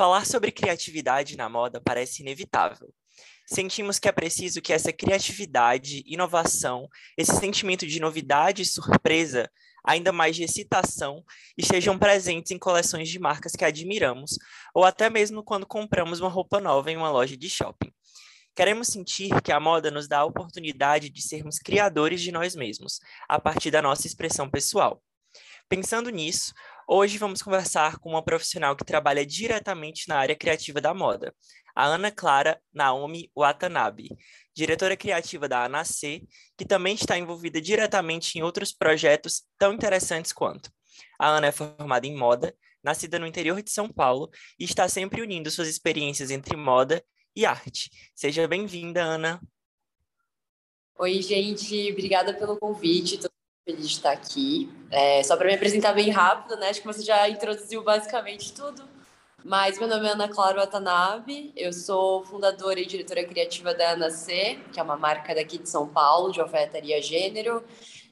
Falar sobre criatividade na moda parece inevitável. Sentimos que é preciso que essa criatividade, inovação, esse sentimento de novidade e surpresa, ainda mais de excitação, estejam presentes em coleções de marcas que admiramos, ou até mesmo quando compramos uma roupa nova em uma loja de shopping. Queremos sentir que a moda nos dá a oportunidade de sermos criadores de nós mesmos, a partir da nossa expressão pessoal. Pensando nisso, hoje vamos conversar com uma profissional que trabalha diretamente na área criativa da moda, a Ana Clara Naomi Watanabe, diretora criativa da ANAC, que também está envolvida diretamente em outros projetos tão interessantes quanto. A Ana é formada em moda, nascida no interior de São Paulo e está sempre unindo suas experiências entre moda e arte. Seja bem-vinda, Ana. Oi, gente, obrigada pelo convite. Feliz de estar aqui. É, só para me apresentar bem rápido, né? Acho que você já introduziu basicamente tudo. Mas meu nome é Ana Clara Watanabe, eu sou fundadora e diretora criativa da Ana C, que é uma marca daqui de São Paulo, de alfaiataria gênero.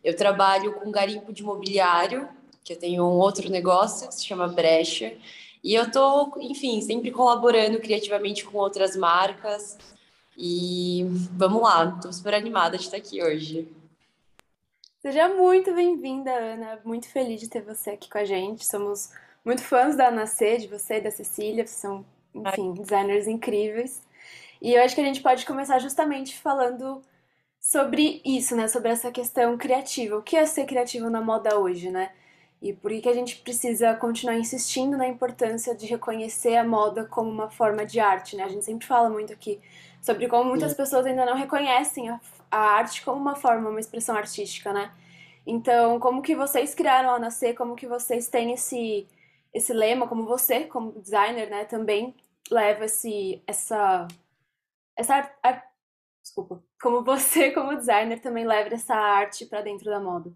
Eu trabalho com garimpo de mobiliário, que eu tenho um outro negócio que se chama Brecha. E eu tô, enfim, sempre colaborando criativamente com outras marcas. E vamos lá, estou super animada de estar aqui hoje. Seja muito bem-vinda, Ana. Muito feliz de ter você aqui com a gente. Somos muito fãs da Ana C, de você e da Cecília, são, enfim, designers incríveis. E eu acho que a gente pode começar justamente falando sobre isso, né? Sobre essa questão criativa. O que é ser criativo na moda hoje, né? E por que a gente precisa continuar insistindo na importância de reconhecer a moda como uma forma de arte, né? A gente sempre fala muito aqui sobre como muitas pessoas ainda não reconhecem a, a arte como uma forma, uma expressão artística, né? Então, como que vocês criaram a Nascer, como que vocês têm esse esse lema, como você, como designer, né, também leva esse, essa, essa desculpa, como você, como designer, também leva essa arte para dentro da moda.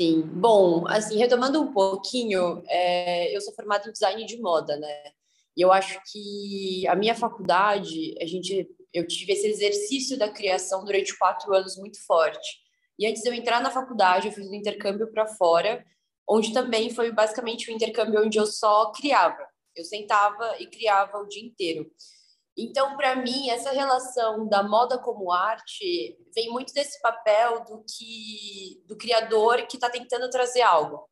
Sim, bom, assim, retomando um pouquinho, é, eu sou formada em design de moda, né? E eu acho que a minha faculdade, a gente, eu tive esse exercício da criação durante quatro anos muito forte. E antes de eu entrar na faculdade, eu fiz um intercâmbio para fora onde também foi basicamente um intercâmbio onde eu só criava. Eu sentava e criava o dia inteiro. Então, para mim, essa relação da moda como arte vem muito desse papel do que do criador que está tentando trazer algo.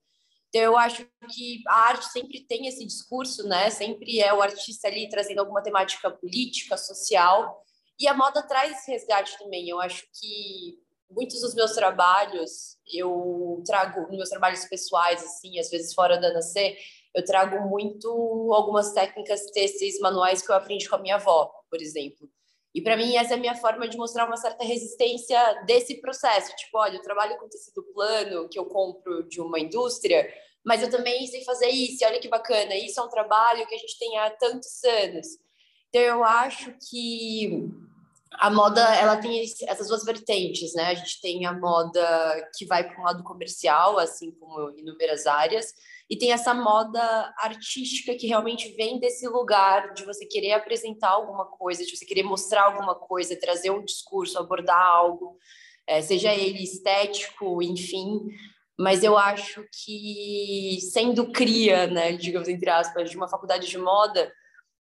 Então, eu acho que a arte sempre tem esse discurso, né? Sempre é o artista ali trazendo alguma temática política, social, e a moda traz esse resgate também. Eu acho que muitos dos meus trabalhos eu trago meus trabalhos pessoais assim às vezes fora da NC eu trago muito algumas técnicas têxteis manuais que eu aprendi com a minha avó por exemplo e para mim essa é a minha forma de mostrar uma certa resistência desse processo tipo olha eu trabalho com tecido plano que eu compro de uma indústria mas eu também sei fazer isso olha que bacana isso é um trabalho que a gente tem há tantos anos então eu acho que a moda ela tem essas duas vertentes, né? A gente tem a moda que vai para um lado comercial, assim como inúmeras áreas, e tem essa moda artística que realmente vem desse lugar de você querer apresentar alguma coisa, de você querer mostrar alguma coisa, trazer um discurso, abordar algo, é, seja ele estético, enfim. Mas eu acho que sendo cria, né, digamos entre aspas, de uma faculdade de moda,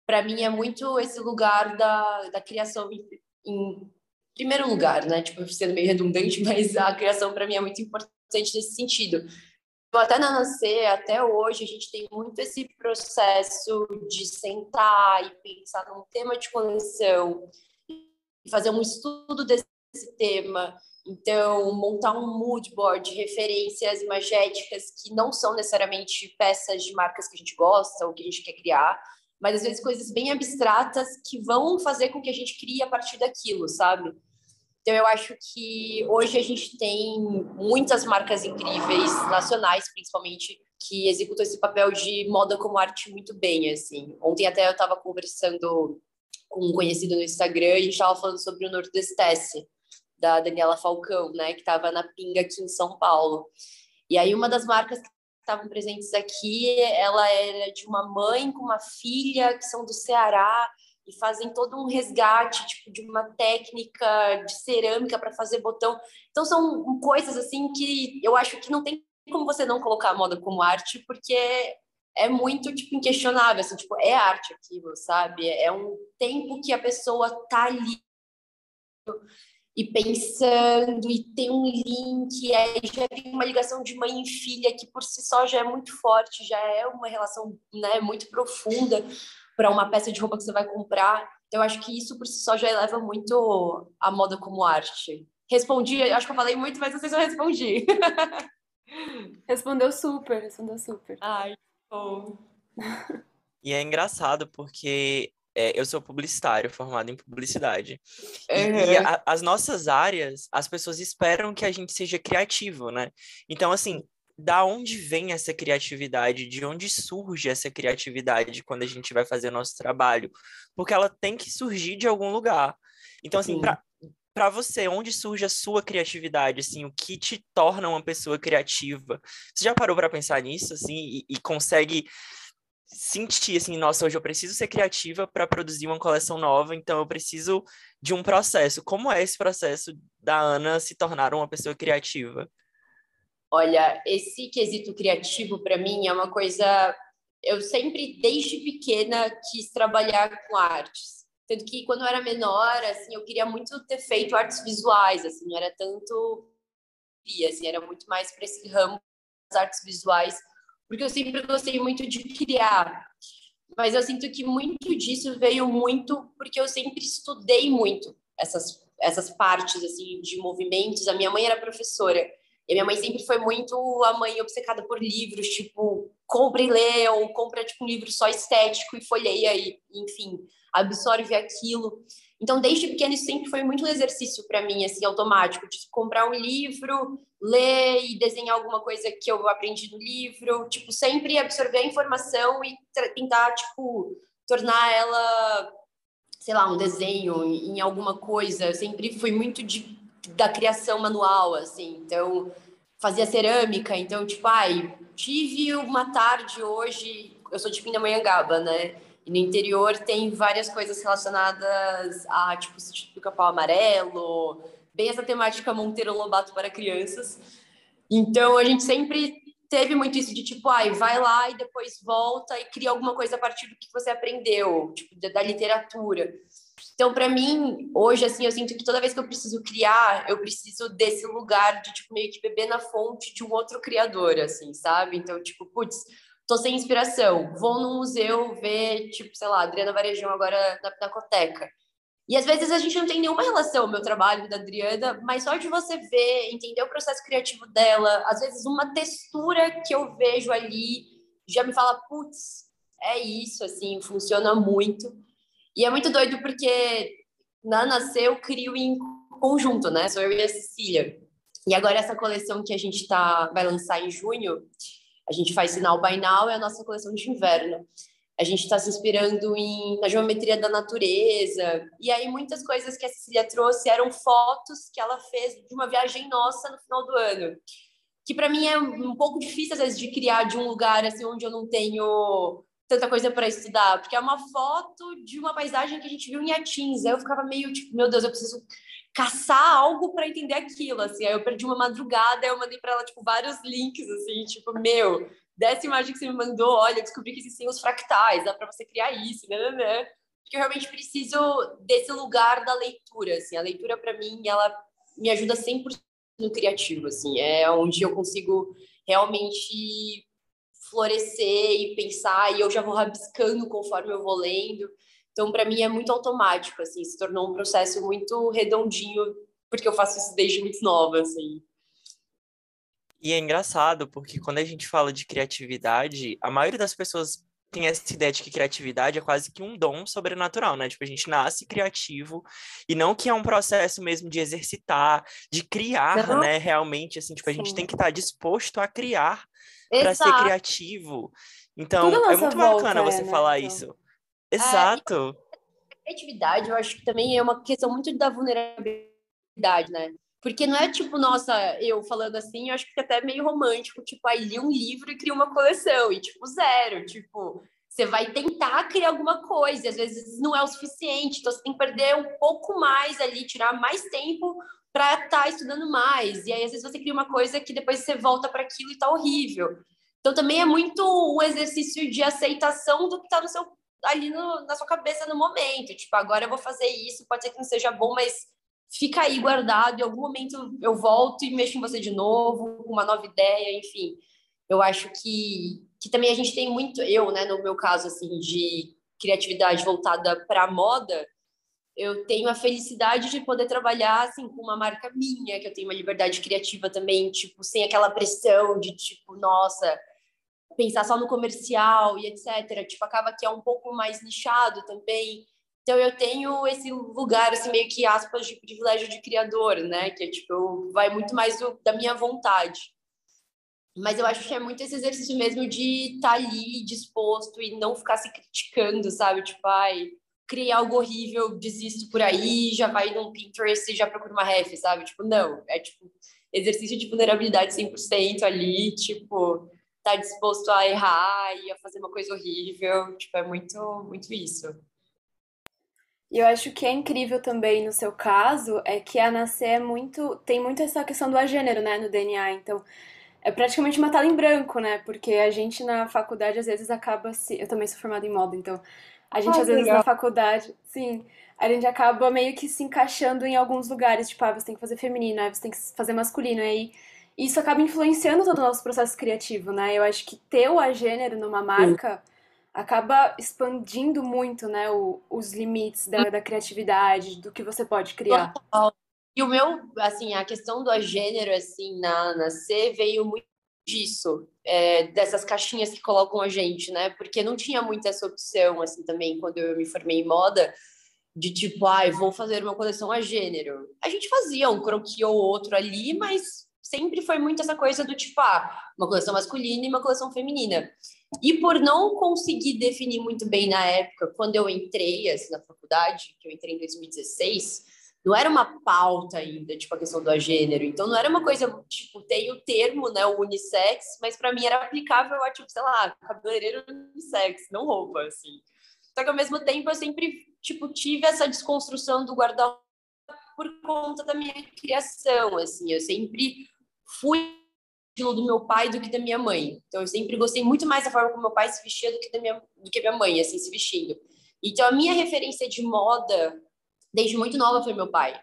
para mim é muito esse lugar da, da criação em primeiro lugar, né? Tipo, sendo meio redundante, mas a criação para mim é muito importante nesse sentido. Até na Nascer, até hoje, a gente tem muito esse processo de sentar e pensar num tema de coleção, fazer um estudo desse tema. Então, montar um mood board de referências imagéticas que não são necessariamente peças de marcas que a gente gosta ou que a gente quer criar, mas às vezes coisas bem abstratas que vão fazer com que a gente crie a partir daquilo, sabe? Então eu acho que hoje a gente tem muitas marcas incríveis, nacionais principalmente, que executam esse papel de moda como arte muito bem, assim. Ontem até eu estava conversando com um conhecido no Instagram e a gente estava falando sobre o Nordestesse, da Daniela Falcão, né, que estava na Pinga aqui em São Paulo. E aí uma das marcas que estavam presentes aqui, ela era de uma mãe com uma filha que são do Ceará e fazem todo um resgate tipo de uma técnica de cerâmica para fazer botão. Então são coisas assim que eu acho que não tem como você não colocar a moda como arte, porque é muito, tipo, inquestionável, assim, tipo, é arte aquilo, sabe? É um tempo que a pessoa tá ali e pensando, e tem um link, aí já tem uma ligação de mãe e filha que por si só já é muito forte, já é uma relação, né, muito profunda para uma peça de roupa que você vai comprar. Então, eu acho que isso por si só já eleva muito a moda como arte. Respondi, acho que eu falei muito, mas não sei se eu respondi. Respondeu super, respondeu super. Ai, bom. E é engraçado porque é, eu sou publicitário, formado em publicidade. Uhum. E, e a, as nossas áreas, as pessoas esperam que a gente seja criativo, né? Então, assim, da onde vem essa criatividade? De onde surge essa criatividade quando a gente vai fazer o nosso trabalho? Porque ela tem que surgir de algum lugar. Então, assim, para para você, onde surge a sua criatividade, assim, o que te torna uma pessoa criativa? Você já parou para pensar nisso, assim, e, e, consegue sentir, assim, nossa, hoje eu preciso ser criativa para produzir uma coleção nova, então eu preciso de um processo. Como é esse processo da Ana se tornar uma pessoa criativa? Olha, esse quesito criativo para mim é uma coisa. Eu sempre, desde pequena, quis trabalhar com artes tanto que quando eu era menor, assim, eu queria muito ter feito artes visuais, assim, não era tanto assim, era muito mais para esse ramo das artes visuais, porque eu sempre gostei muito de criar. Mas eu sinto que muito disso veio muito porque eu sempre estudei muito essas essas partes assim de movimentos. A minha mãe era professora. E minha mãe sempre foi muito a mãe obcecada por livros, tipo, compra e lê, ou compra tipo, um livro só estético e folheia, e, enfim absorve aquilo. Então, desde pequeno, isso sempre foi muito um exercício para mim, assim, automático, de comprar um livro, ler e desenhar alguma coisa que eu aprendi no livro, tipo, sempre absorver a informação e tentar, tipo, tornar ela, sei lá, um desenho em alguma coisa. Eu sempre fui muito de, da criação manual, assim, então, fazia cerâmica, então, tipo, ai, tive uma tarde hoje, eu sou de Pindamonhangaba, né? E no interior tem várias coisas relacionadas a, tipo, do capão amarelo, bem essa temática Monteiro Lobato para crianças. Então, a gente sempre teve muito isso de tipo, ai, vai lá e depois volta e cria alguma coisa a partir do que você aprendeu, tipo, da literatura. Então, para mim, hoje, assim, eu sinto que toda vez que eu preciso criar, eu preciso desse lugar de, tipo, meio que beber na fonte de um outro criador, assim, sabe? Então, tipo, putz, tô sem inspiração, vou no museu ver, tipo, sei lá, Adriana Varejão agora na Pinacoteca. E às vezes a gente não tem nenhuma relação, o meu trabalho da Adriana, mas só de você ver, entender o processo criativo dela, às vezes uma textura que eu vejo ali já me fala, putz, é isso, assim, funciona muito. E é muito doido porque na Nascer eu crio em conjunto, né? Sou eu e a Cecília. E agora essa coleção que a gente tá, vai lançar em junho, a gente faz sinal by now, é a nossa coleção de inverno. A gente está se inspirando em, na geometria da natureza. E aí, muitas coisas que a Cecília trouxe eram fotos que ela fez de uma viagem nossa no final do ano. Que para mim é um pouco difícil, às vezes, de criar de um lugar assim onde eu não tenho tanta coisa para estudar, porque é uma foto de uma paisagem que a gente viu em Atins. Aí eu ficava meio tipo, meu Deus, eu preciso caçar algo para entender aquilo, assim. Aí eu perdi uma madrugada, eu mandei para ela tipo vários links assim, tipo, meu, dessa imagem que você me mandou, olha, descobri que existem os fractais, dá para você criar isso, né, né, né? Porque eu realmente preciso desse lugar da leitura, assim. A leitura para mim, ela me ajuda 100% no criativo, assim. É onde eu consigo realmente florescer e pensar, e eu já vou rabiscando conforme eu vou lendo. Então, para mim, é muito automático, assim, se tornou um processo muito redondinho, porque eu faço isso desde muito nova, assim. E é engraçado, porque quando a gente fala de criatividade, a maioria das pessoas tem essa ideia de que criatividade é quase que um dom sobrenatural, né? Tipo, a gente nasce criativo e não que é um processo mesmo de exercitar, de criar, não. né? Realmente, assim, tipo, a gente tem que estar tá disposto a criar para ser criativo. Então, é muito bacana você né? falar então. isso. Exato. É, criatividade, eu acho que também é uma questão muito da vulnerabilidade, né? Porque não é tipo, nossa, eu falando assim, eu acho que é até meio romântico, tipo, aí li um livro e cria uma coleção, e tipo, zero, tipo, você vai tentar criar alguma coisa, e às vezes não é o suficiente, então você tem que perder um pouco mais ali, tirar mais tempo para estar tá estudando mais, e aí às vezes você cria uma coisa que depois você volta para aquilo e tá horrível. Então também é muito um exercício de aceitação do que está no seu ali no, na sua cabeça no momento. Tipo, agora eu vou fazer isso, pode ser que não seja bom, mas fica aí guardado. Em algum momento eu volto e mexo em você de novo, com uma nova ideia, enfim. Eu acho que, que também a gente tem muito, eu, né, no meu caso, assim, de criatividade voltada para moda, eu tenho a felicidade de poder trabalhar assim com uma marca minha, que eu tenho uma liberdade criativa também, tipo, sem aquela pressão de tipo, nossa, pensar só no comercial e etc. Tipo, acaba que é um pouco mais nichado também. Então eu tenho esse lugar assim meio que aspas de privilégio de criador, né? Que é tipo, vai muito mais do, da minha vontade. Mas eu acho que é muito esse exercício mesmo de estar tá ali disposto e não ficar se criticando, sabe? Tipo, ai, criei algo horrível, desisto por aí, já vai num Pinterest e já procura uma ref, sabe? Tipo, não, é tipo exercício de vulnerabilidade 100% ali, tipo, tá disposto a errar e a fazer uma coisa horrível, tipo, é muito, muito isso. E eu acho que é incrível também no seu caso é que a Nascer é muito, tem muito essa questão do agênero, né, no DNA, então é praticamente uma tela em branco, né? Porque a gente na faculdade às vezes acaba se. Eu também sou formada em moda, então a gente, ah, às vezes, legal. na faculdade, sim, a gente acaba meio que se encaixando em alguns lugares, tipo, ah, você tem que fazer feminino, aí você tem que fazer masculino, aí isso acaba influenciando todo o nosso processo criativo, né? Eu acho que ter o agênero numa marca sim. acaba expandindo muito, né, o, os limites da, da, criatividade, do que você pode criar. E o meu, assim, a questão do agênero, assim, na, na C veio muito disso, é, dessas caixinhas que colocam a gente, né? Porque não tinha muita essa opção, assim, também, quando eu me formei em moda, de tipo, ai, ah, vou fazer uma coleção a gênero. A gente fazia um croquis ou outro ali, mas sempre foi muito essa coisa do tipo, ah, uma coleção masculina e uma coleção feminina. E por não conseguir definir muito bem na época, quando eu entrei assim, na faculdade, que eu entrei em 2016, não era uma pauta ainda, tipo, a questão do gênero. Então, não era uma coisa, tipo, tem o termo, né, o unissex, mas para mim era aplicável a, tipo, sei lá, cabeleireiro unissex, não roupa, assim. Só que, ao mesmo tempo, eu sempre, tipo, tive essa desconstrução do guarda-roupa por conta da minha criação, assim. Eu sempre fui do meu pai do que da minha mãe. Então, eu sempre gostei muito mais da forma como meu pai se vestia do que da minha, do que minha mãe, assim, se vestindo. Então, a minha referência de moda desde muito nova foi meu pai.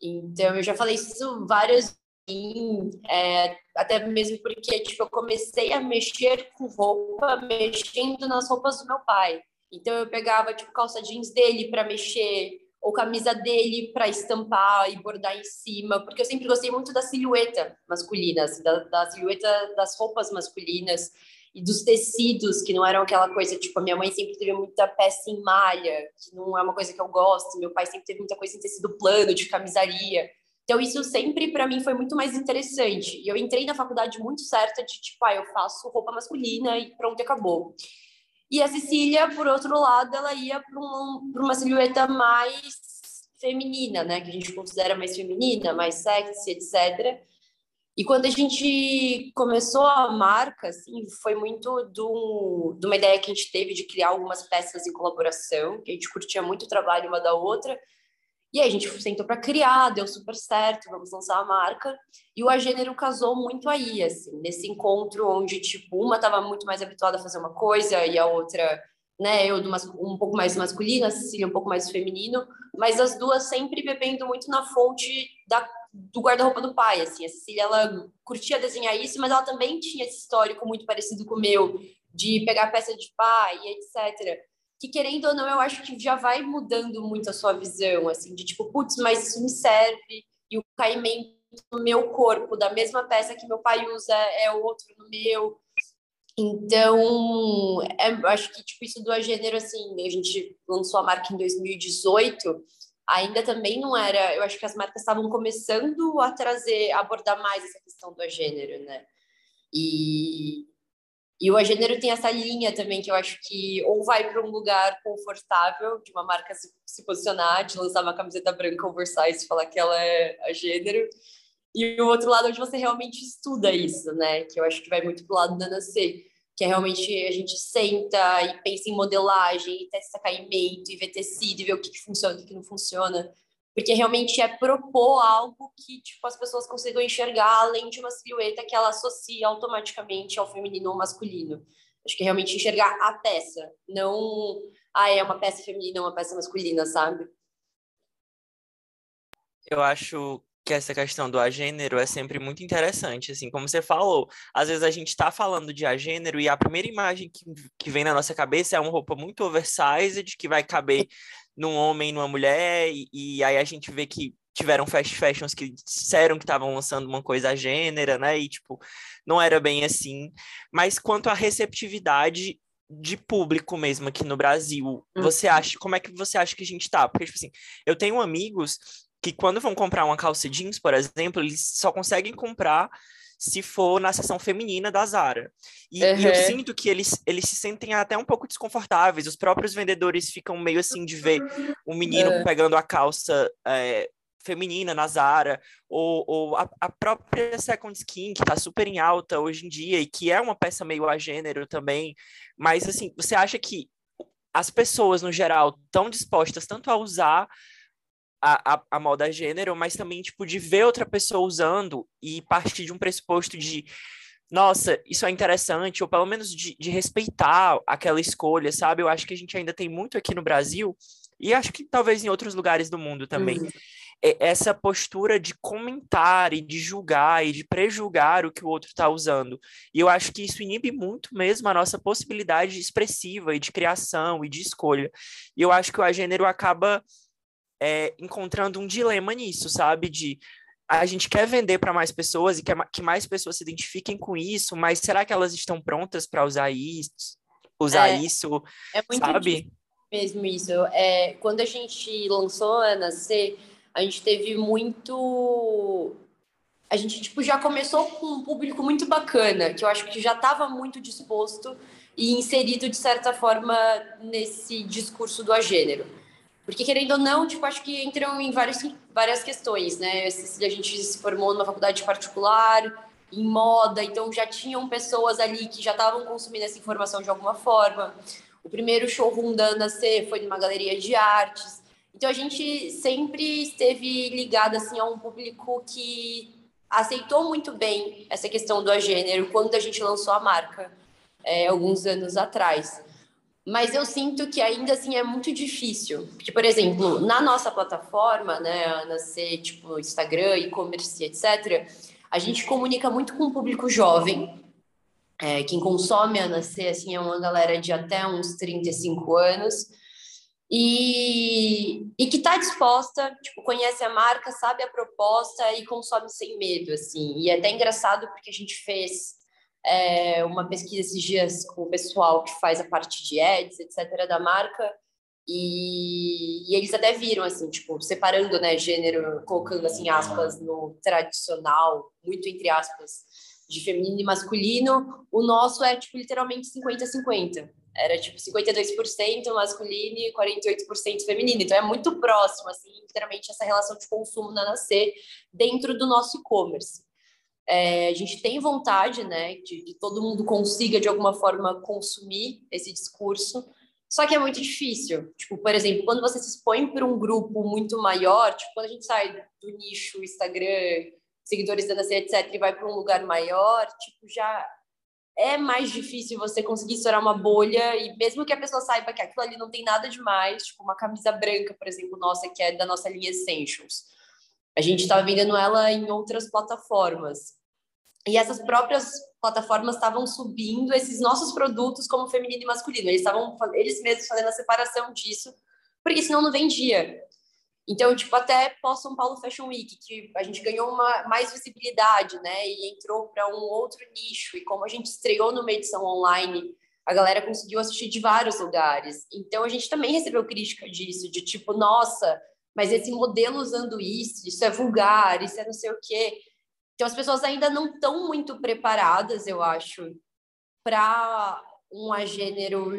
Então, eu já falei isso várias vezes, é, até mesmo porque tipo, eu comecei a mexer com roupa, mexendo nas roupas do meu pai. Então, eu pegava tipo, calça jeans dele para mexer, ou camisa dele para estampar e bordar em cima, porque eu sempre gostei muito da silhueta masculina, da, da silhueta das roupas masculinas e dos tecidos, que não eram aquela coisa, tipo, a minha mãe sempre teve muita peça em malha, que não é uma coisa que eu gosto, meu pai sempre teve muita coisa em tecido plano, de camisaria. Então, isso sempre, para mim, foi muito mais interessante. E eu entrei na faculdade muito certa de, tipo, ah, eu faço roupa masculina e pronto, acabou. E a Cecília, por outro lado, ela ia para um, uma silhueta mais feminina, né? Que a gente considera mais feminina, mais sexy, etc. E quando a gente começou a marca, assim, foi muito do, de uma ideia que a gente teve de criar algumas peças em colaboração, que a gente curtia muito o trabalho uma da outra. E aí a gente sentou para criar, deu super certo, vamos lançar a marca. E o A Gênero casou muito aí, assim, nesse encontro onde, tipo, uma estava muito mais habituada a fazer uma coisa e a outra, né, eu um pouco mais masculino, a Cecília um pouco mais feminino, mas as duas sempre bebendo muito na fonte da do guarda-roupa do pai, assim. A Cecília, ela curtia desenhar isso, mas ela também tinha esse histórico muito parecido com o meu, de pegar peça de pai etc. Que, querendo ou não, eu acho que já vai mudando muito a sua visão, assim, de tipo, putz, mas isso me serve, e o caimento no meu corpo, da mesma peça que meu pai usa, é outro no meu. Então, é, acho que, tipo, isso do gênero, assim, a gente lançou a marca em 2018, ainda também não era. Eu acho que as marcas estavam começando a trazer, a abordar mais essa questão do gênero, né? E, e o gênero tem essa linha também que eu acho que ou vai para um lugar confortável de uma marca se, se, posicionar, de lançar uma camiseta branca oversize e falar que ela é a gênero. E o outro lado onde você realmente estuda isso, né? Que eu acho que vai muito pro lado da NC que é realmente a gente senta e pensa em modelagem, e testa caimento, e vê tecido, e vê o que, que funciona, o que, que não funciona. porque realmente é propor algo que tipo as pessoas consigam enxergar além de uma silhueta que ela associa automaticamente ao feminino ou masculino. Acho que é realmente enxergar a peça, não ah, é uma peça feminina, uma peça masculina, sabe? Eu acho que essa questão do agênero é sempre muito interessante, assim, como você falou, às vezes a gente está falando de agênero e a primeira imagem que, que vem na nossa cabeça é uma roupa muito oversized, que vai caber num homem e numa mulher, e, e aí a gente vê que tiveram fast fashions que disseram que estavam lançando uma coisa gênera, né? E, tipo, não era bem assim. Mas quanto à receptividade de público mesmo aqui no Brasil, você uhum. acha, como é que você acha que a gente tá? Porque, tipo assim, eu tenho amigos que quando vão comprar uma calça jeans, por exemplo, eles só conseguem comprar se for na seção feminina da Zara. E, uhum. e, eu sinto que eles, eles se sentem até um pouco desconfortáveis. Os próprios vendedores ficam meio assim de ver um menino uhum. pegando a calça é, feminina na Zara, ou, ou a, a, própria Second Skin, que está super em alta hoje em dia, e que é uma peça meio a gênero também. Mas, assim, você acha que as pessoas, no geral, estão dispostas tanto a usar a, a, a moda gênero, mas também, tipo, de ver outra pessoa usando e partir de um pressuposto de nossa, isso é interessante, ou pelo menos de, de, respeitar aquela escolha, sabe? Eu acho que a gente ainda tem muito aqui no Brasil, e acho que talvez em outros lugares do mundo também, uhum. essa postura de comentar e de julgar e de prejulgar o que o outro está usando. E eu acho que isso inibe muito mesmo a nossa possibilidade expressiva e de criação e de escolha. E eu acho que o gênero acaba é, encontrando um dilema nisso, sabe? De a gente quer vender para mais pessoas e quer que mais pessoas se identifiquem com isso, mas será que elas estão prontas para usar isso? Usar é, isso, é muito sabe? Mesmo isso. É, quando a gente lançou a C, a gente teve muito a gente tipo já começou com um público muito bacana, que eu acho que já estava muito disposto e inserido de certa forma nesse discurso do agênero. Porque, querendo ou não, tipo, acho que entram em várias, várias questões, né? A gente se formou numa faculdade particular, em moda, então já tinham pessoas ali que já estavam consumindo essa informação de alguma forma. O primeiro showroom da Ana C foi numa galeria de artes. Então a gente sempre esteve ligada assim a um público que aceitou muito bem essa questão do agênero quando a gente lançou a marca é, alguns anos atrás mas eu sinto que ainda assim é muito difícil. Porque, por exemplo, na nossa plataforma, né, Ana C, tipo Instagram, e-commerce, etc., a gente comunica muito com o público jovem. É, quem consome a C, assim, é uma galera de até uns 35 anos. E, e que está disposta, tipo, conhece a marca, sabe a proposta e consome sem medo, assim. E é até engraçado porque a gente fez é, uma pesquisa esses dias com o pessoal que faz a parte de ads, etc., da marca, e, e, eles até viram, assim, tipo, separando, né, gênero, colocando, assim, aspas no tradicional, muito entre aspas, de feminino e masculino, o nosso é, tipo, literalmente 50-50. Era, tipo, 52% masculino e 48% feminino. Então, é muito próximo, assim, literalmente, essa relação de consumo na Nascer dentro do nosso e-commerce. É, a gente tem vontade, né, de que todo mundo consiga de alguma forma consumir esse discurso, só que é muito difícil. Tipo, por exemplo, quando você se expõe para um grupo muito maior, tipo, quando a gente sai do nicho Instagram, seguidores da etc, e vai para um lugar maior, tipo, já é mais difícil você conseguir estourar uma bolha e mesmo que a pessoa saiba que aquilo ali não tem nada demais, tipo uma camisa branca, por exemplo, nossa, que é da nossa linha Essentials. A gente estava vendendo ela em outras plataformas. E essas próprias plataformas estavam subindo esses nossos produtos como feminino e masculino. Eles estavam eles mesmos fazendo a separação disso, porque senão não vendia. Então, tipo, até pós São Paulo Fashion Week, que a gente ganhou uma mais visibilidade, né? E entrou para um outro nicho. E como a gente estreou numa edição online, a galera conseguiu assistir de vários lugares. Então, a gente também recebeu crítica disso, de tipo, nossa, mas esse modelo usando isso, isso é vulgar, isso é não sei o quê. Então, as pessoas ainda não estão muito preparadas, eu acho, para um gênero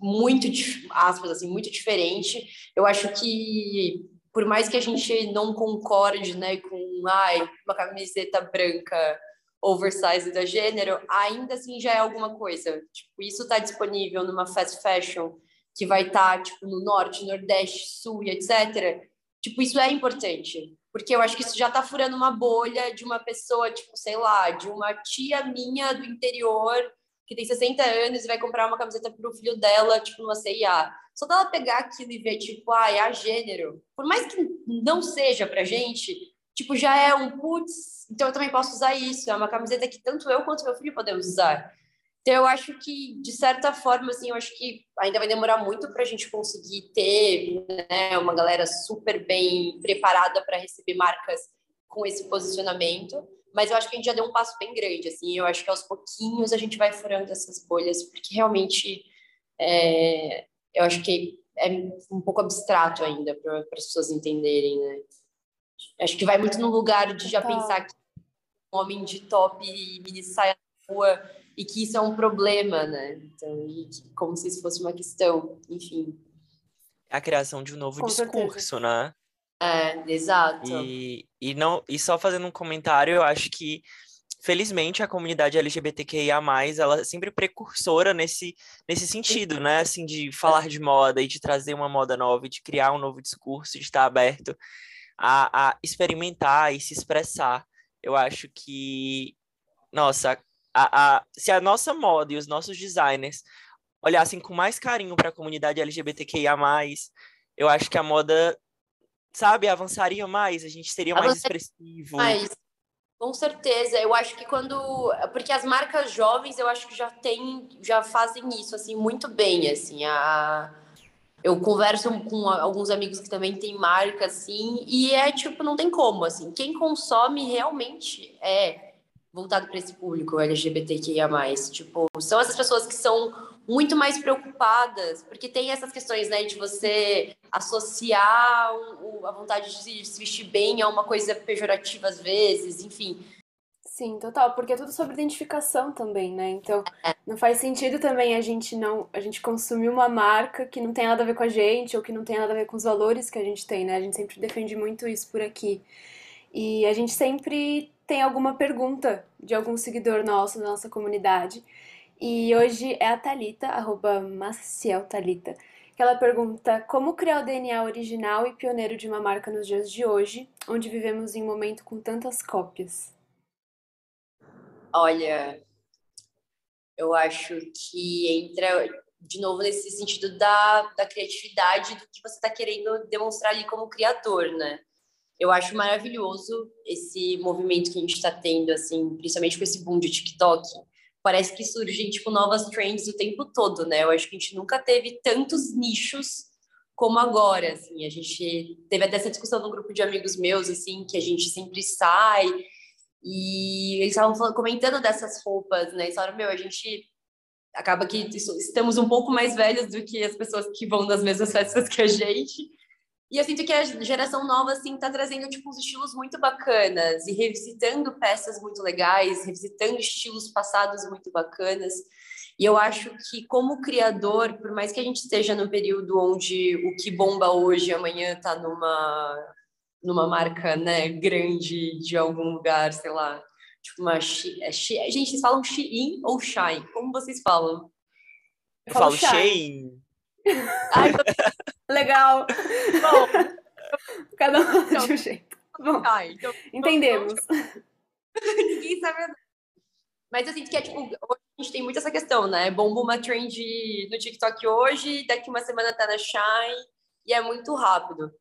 muito, aspas, assim, muito diferente. Eu acho que, por mais que a gente não concorde né, com ai, uma camiseta branca oversize da gênero, ainda assim já é alguma coisa. Tipo, isso está disponível numa fast fashion que vai estar tá, tipo no norte, nordeste, sul e etc Tipo, isso é importante, porque eu acho que isso já tá furando uma bolha de uma pessoa, tipo, sei lá, de uma tia minha do interior que tem 60 anos e vai comprar uma camiseta pro filho dela, tipo, numa CIA. Só dela pegar aquilo e ver, tipo, ah, é a gênero. Por mais que não seja pra gente, tipo, já é um putz, então eu também posso usar isso. É uma camiseta que tanto eu quanto meu filho podemos usar. Então, eu acho que, de certa forma, assim, eu acho que ainda vai demorar muito para a gente conseguir ter né, uma galera super bem preparada para receber marcas com esse posicionamento. Mas eu acho que a gente já deu um passo bem grande, assim. Eu acho que aos pouquinhos a gente vai furando essas bolhas, porque realmente é, eu acho que é um pouco abstrato ainda para as pessoas entenderem, né? Acho que vai muito no lugar de já pensar que um homem de top e mini saia na rua e que isso é um problema, né? Então, que, como se isso fosse uma questão, enfim. A criação de um novo Com discurso, certeza. né? É, exato. E, e, não, e só fazendo um comentário, eu acho que felizmente a comunidade LGBTQIA+, ela é sempre precursora nesse, nesse sentido, né, assim, de falar de moda e de trazer uma moda nova, e de criar um novo discurso, de estar aberto a, a experimentar e se expressar. Eu acho que, nossa, a, a, se a nossa moda e os nossos designers olhassem com mais carinho para a comunidade LGBTQIA+, eu acho que a moda, sabe, avançaria mais, a gente seria mais expressivo. Mais. Com certeza, eu acho que quando, porque as marcas jovens, eu acho que já tem, já fazem isso assim muito bem, assim, a eu converso com alguns amigos que também têm marca assim, e é tipo, não tem como assim. Quem consome realmente é voltado para esse público LGBTQIA+. Tipo, são essas pessoas que são muito mais preocupadas, porque tem essas questões, né, de você associar o, a vontade de se, vestir bem a uma coisa pejorativa às vezes, enfim. Sim, total, porque é tudo sobre identificação também, né? Então, é. não faz sentido também a gente não, a gente consumir uma marca que não tem nada a ver com a gente ou que não tem nada a ver com os valores que a gente tem, né? A gente sempre defende muito isso por aqui. E a gente sempre tem alguma pergunta de algum seguidor nosso, da nossa comunidade. E hoje é a Talita, arroba Maciel Talita, que ela pergunta como criar o DNA original e pioneiro de uma marca nos dias de hoje, onde vivemos em um momento com tantas cópias. Olha, eu acho que entra de novo nesse sentido da, da criatividade do que você está querendo demonstrar ali como criador, né? Eu acho maravilhoso esse movimento que a gente está tendo, assim, principalmente com esse boom de TikTok. Parece que surgem, tipo, novas trends o tempo todo, né? Eu acho que a gente nunca teve tantos nichos como agora, assim. A gente teve até essa discussão no grupo de amigos meus, assim, que a gente sempre sai e eles estavam comentando dessas roupas, né? E falaram, meu, a gente acaba que estamos um pouco mais velhos do que as pessoas que vão nas mesmas festas que a gente. E eu sinto que a geração nova, assim, tá trazendo, tipo, uns estilos muito bacanas e revisitando peças muito legais, revisitando estilos passados muito bacanas. E eu acho que, como criador, por mais que a gente esteja num período onde o que bomba hoje, amanhã tá numa, numa marca, né, grande de algum lugar, sei lá, tipo uma... É, gente, vocês falam Shein ou Shine? Como vocês falam? Eu falo Shein. Ai, Legal. Bom, cada um então, de um jeito. Bom, ah, então, entendemos. Ninguém sabe. Mas eu sinto que é tipo, hoje a gente tem muito essa questão, né? Bomba uma trend no TikTok hoje, daqui uma semana tá na Shine, e é muito rápido.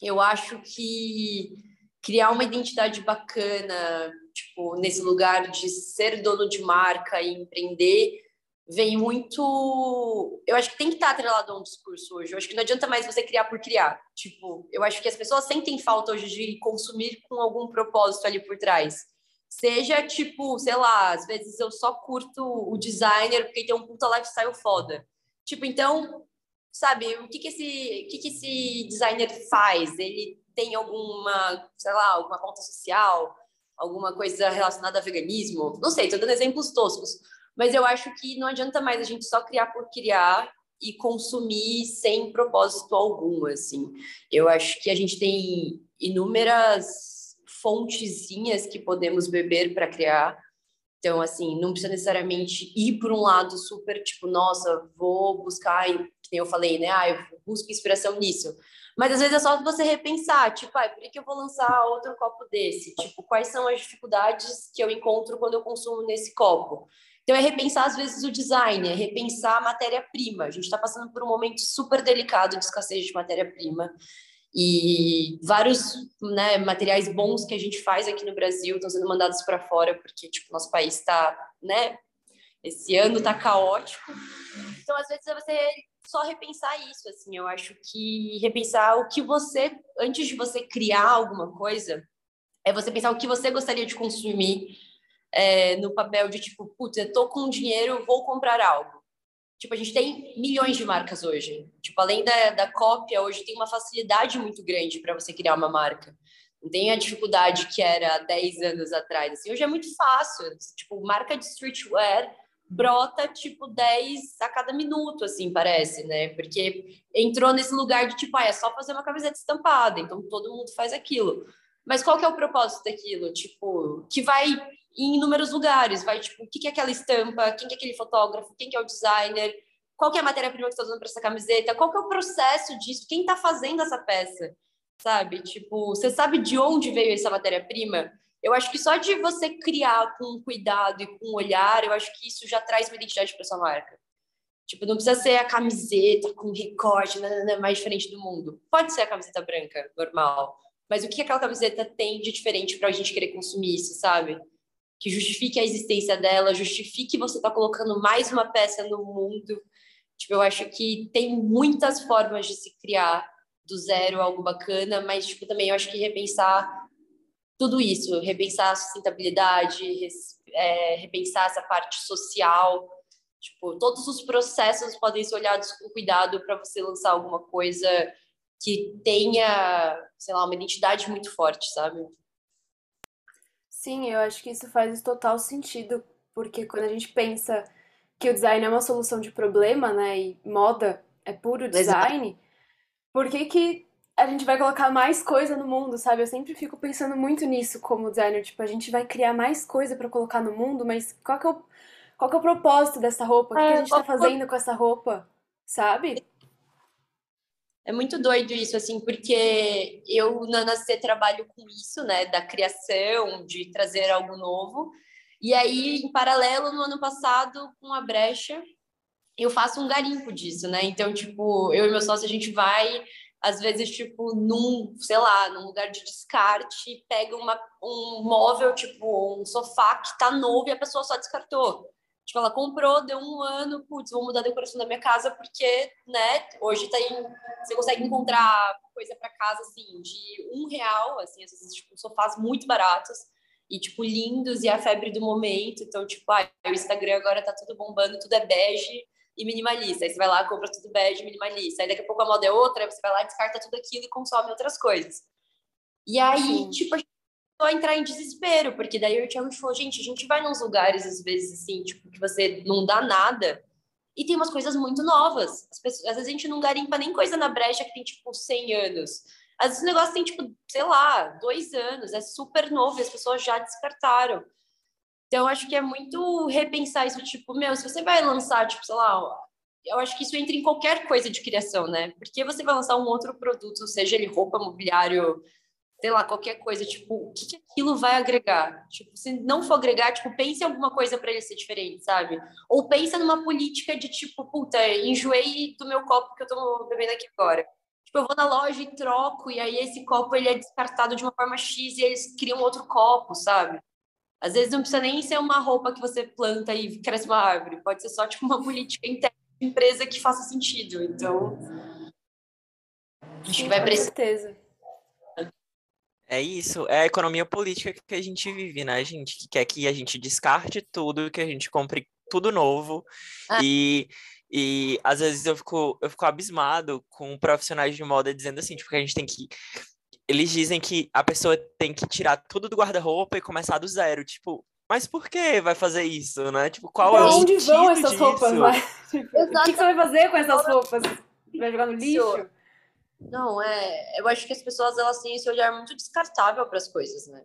Eu acho que criar uma identidade bacana, tipo, nesse lugar de ser dono de marca e empreender, vem muito. Eu acho que tem que estar atrelado a um discurso hoje. Eu acho que não adianta mais você criar por criar. Tipo, eu acho que as pessoas sentem falta hoje de consumir com algum propósito ali por trás. Seja tipo, sei lá, às vezes eu só curto o designer porque tem um puta lifestyle foda. Tipo, então, sabe, o que que esse, o que que esse designer faz? Ele tem alguma, sei lá, alguma conta social, alguma coisa relacionada a veganismo? Não sei, tô dando exemplos toscos mas eu acho que não adianta mais a gente só criar por criar e consumir sem propósito algum, assim. Eu acho que a gente tem inúmeras fontezinhas que podemos beber para criar. Então, assim, não precisa necessariamente ir por um lado super, tipo, nossa, vou buscar, que nem eu falei, né? Ah, eu busco inspiração nisso. Mas às vezes é só você repensar, tipo, ah, por que eu vou lançar outro copo desse? Tipo, quais são as dificuldades que eu encontro quando eu consumo nesse copo? Então é repensar às vezes o design, é repensar a matéria-prima. A gente está passando por um momento super delicado de escassez de matéria-prima e vários né, materiais bons que a gente faz aqui no Brasil estão sendo mandados para fora porque tipo nosso país está, né? Esse ano está caótico. Então às vezes é você só repensar isso, assim, eu acho que repensar o que você, antes de você criar alguma coisa, é você pensar o que você gostaria de consumir é, no papel de tipo, putz, eu tô com dinheiro, vou comprar algo. Tipo, a gente tem milhões de marcas hoje. Tipo, além da, da cópia, hoje tem uma facilidade muito grande para você criar uma marca. Não tem a dificuldade que era há 10 anos atrás. Assim, hoje é muito fácil. Tipo, marca de streetwear brota tipo 10 a cada minuto, assim, parece, né? Porque entrou nesse lugar de tipo, ah, é só fazer uma camiseta estampada, então todo mundo faz aquilo. Mas qual que é o propósito daquilo? Tipo, que vai em inúmeros lugares, vai tipo, o que, é aquela estampa, quem que é aquele fotógrafo, quem que é o designer, qual que é a matéria-prima que está usando para essa camiseta, qual que é o processo disso, quem está fazendo essa peça, sabe? Tipo, você sabe de onde veio essa matéria-prima? Eu acho que só de você criar com cuidado e com olhar, eu acho que isso já traz uma identidade para sua marca. Tipo, não precisa ser a camiseta com recorte, nanana, mais diferente do mundo. Pode ser a camiseta branca, normal. Mas o que aquela camiseta tem de diferente para a gente querer consumir isso, sabe? Que justifique a existência dela, justifique você estar tá colocando mais uma peça no mundo. Tipo, eu acho que tem muitas formas de se criar do zero algo bacana, mas tipo, também eu acho que repensar tudo isso, repensar a sustentabilidade, é, repensar essa parte social. Tipo, todos os processos podem ser olhados com cuidado para você lançar alguma coisa que tenha, sei lá, uma identidade muito forte, sabe? Sim, eu acho que isso faz total sentido, porque quando a gente pensa que o design é uma solução de problema, né, e moda é puro design, Exato. por que que a gente vai colocar mais coisa no mundo, sabe? Eu sempre fico pensando muito nisso como designer, tipo, a gente vai criar mais coisa para colocar no mundo, mas qual que é o, qual que é o propósito dessa roupa? O que, é, que a gente tá fazendo com essa roupa, sabe? É muito doido isso, assim, porque eu na Nascer trabalho com isso, né, da criação, de trazer algo novo. E aí, em paralelo, no ano passado, com a brecha, eu faço um garimpo disso, né? Então, tipo, eu e meu sócio, a gente vai às vezes, tipo, num, sei lá, num lugar de descarte, pega uma, um móvel, tipo, um sofá que tá novo e a pessoa só descartou. Tipo, ela comprou, deu um ano, putz, vou mudar a decoração da minha casa porque, né, hoje tem, você consegue encontrar coisa para casa, assim, de um real, assim, às vezes, tipo, sofás muito baratos e, tipo, lindos e a febre do momento. Então, tipo, ah, o Instagram agora tá tudo bombando, tudo é bege, e minimalista. Aí você vai lá, compra tudo bege minimalista. Aí daqui a pouco a moda é outra, você vai lá, descarta tudo aquilo e consome outras coisas. E aí, Sim. tipo, a gente a entrar em desespero, porque daí o Thiago falou, gente, a gente vai nos lugares, às vezes, assim, tipo, que você não dá nada, e tem umas coisas muito novas. Pessoas, às vezes a gente não garimpa nem coisa na brecha que tem, tipo, 100 anos. Às vezes o negócio tem, tipo, sei lá, dois anos, é super novo e as pessoas já descartaram. Então, acho que é muito repensar isso, tipo, meu, se você vai lançar, tipo, sei lá, eu acho que isso entra em qualquer coisa de criação, né? Porque você vai lançar um outro produto, seja ele roupa, mobiliário, sei lá, qualquer coisa, tipo, o que, que aquilo vai agregar? Tipo, se não for agregar, tipo, pense em alguma coisa para ele ser diferente, sabe? Ou pensa numa política de tipo, puta, enjoei do meu copo que eu tô bebendo aqui agora. Tipo, eu vou na loja e troco, e aí esse copo ele é descartado de uma forma X e eles criam outro copo, sabe? Às vezes não precisa nem ser uma roupa que você planta e cresce uma árvore, pode ser só tipo uma política interna de empresa que faça sentido. Então, acho que vai precisar. certeza. É isso, é a economia política que a gente vive, né, gente? Que quer que a gente descarte tudo, que a gente compre tudo novo. Ah. E, e às vezes eu fico, eu fico abismado com profissionais de moda dizendo assim, tipo, que a gente tem que eles dizem que a pessoa tem que tirar tudo do guarda-roupa e começar do zero. Tipo, mas por que vai fazer isso, né? Tipo, qual pra é o onde vão essas disso? roupas, né? Tipo, o que, que, você vai fazer com essas roupas? Vai jogar no lixo? Não, é. Eu acho que as pessoas elas têm esse olhar muito descartável para as coisas, né?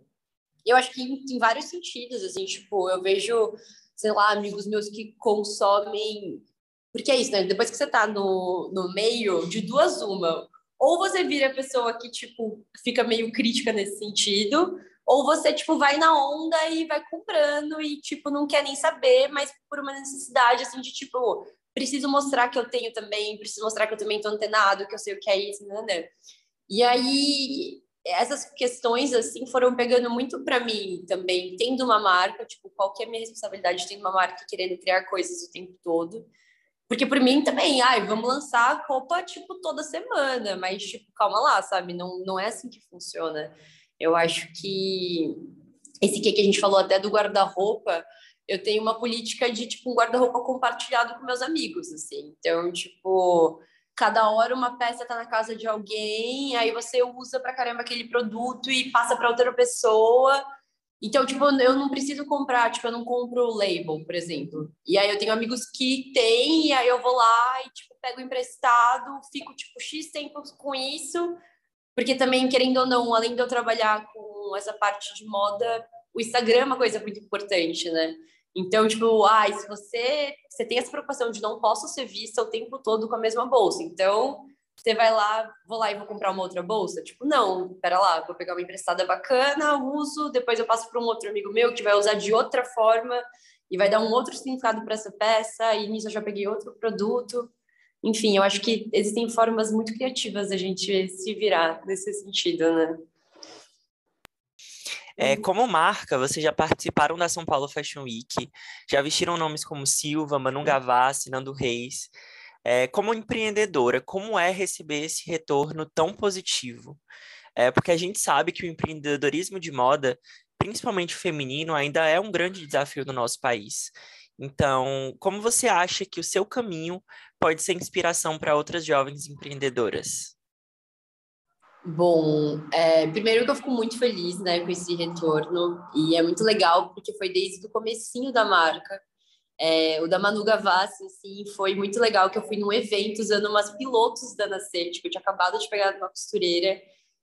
Eu acho que em, em, vários sentidos, assim, tipo, eu vejo, sei lá, amigos meus que consomem. Porque é isso, né? Depois que você tá no, no meio, de duas uma, Ou você vira a pessoa que, tipo, fica meio crítica nesse sentido, ou você, tipo, vai na onda e vai comprando e, tipo, não quer nem saber, mas por uma necessidade, assim, de, tipo, preciso mostrar que eu tenho também, preciso mostrar que eu também tô antenado, que eu sei o que é isso, né? né? E aí, essas questões, assim, foram pegando muito para mim também, tendo uma marca, tipo, qual que é a minha responsabilidade tendo uma marca querendo criar coisas o tempo todo. Porque por mim também, ai, vamos lançar roupa, tipo, toda semana, mas, tipo, calma lá, sabe? Não, não é assim que funciona. Eu acho que esse que a gente falou até do guarda-roupa, eu tenho uma política de, tipo, um guarda-roupa compartilhado com meus amigos, assim. Então, tipo, cada hora uma peça tá na casa de alguém, aí você usa pra caramba aquele produto e passa para outra pessoa. Então, tipo, eu não preciso comprar, tipo, eu não compro label, por exemplo. E aí eu tenho amigos que têm, e aí eu vou lá e, tipo, pego emprestado, fico, tipo, X tempo com isso, porque também, querendo ou não, além de eu trabalhar com essa parte de moda, o Instagram é uma coisa muito importante, né? Então, tipo, ai, se você, você tem essa preocupação de não posso ser vista o tempo todo com a mesma bolsa, então você vai lá, vou lá e vou comprar uma outra bolsa? Tipo, não, pera lá, vou pegar uma emprestada bacana, uso, depois eu passo para um outro amigo meu que vai usar de outra forma e vai dar um outro significado para essa peça, e nisso eu já peguei outro produto. Enfim, eu acho que existem formas muito criativas da gente se virar nesse sentido, né? É, uhum. como marca, vocês já participaram da São Paulo Fashion Week, já vestiram nomes como Silva, Manu Gavassi, Nando Reis. É, como empreendedora, como é receber esse retorno tão positivo? É, porque a gente sabe que o empreendedorismo de moda, principalmente feminino, ainda é um grande desafio no nosso país. Então, como você acha que o seu caminho pode ser inspiração para outras jovens empreendedoras? Bom, é, primeiro que eu fico muito feliz, né, com esse retorno e é muito legal porque foi desde o comecinho da marca. É, o da Manu Gavassi, assim, foi muito legal que eu fui num evento usando umas pilotos da Nascer, tipo, eu tinha acabado de pegar uma costureira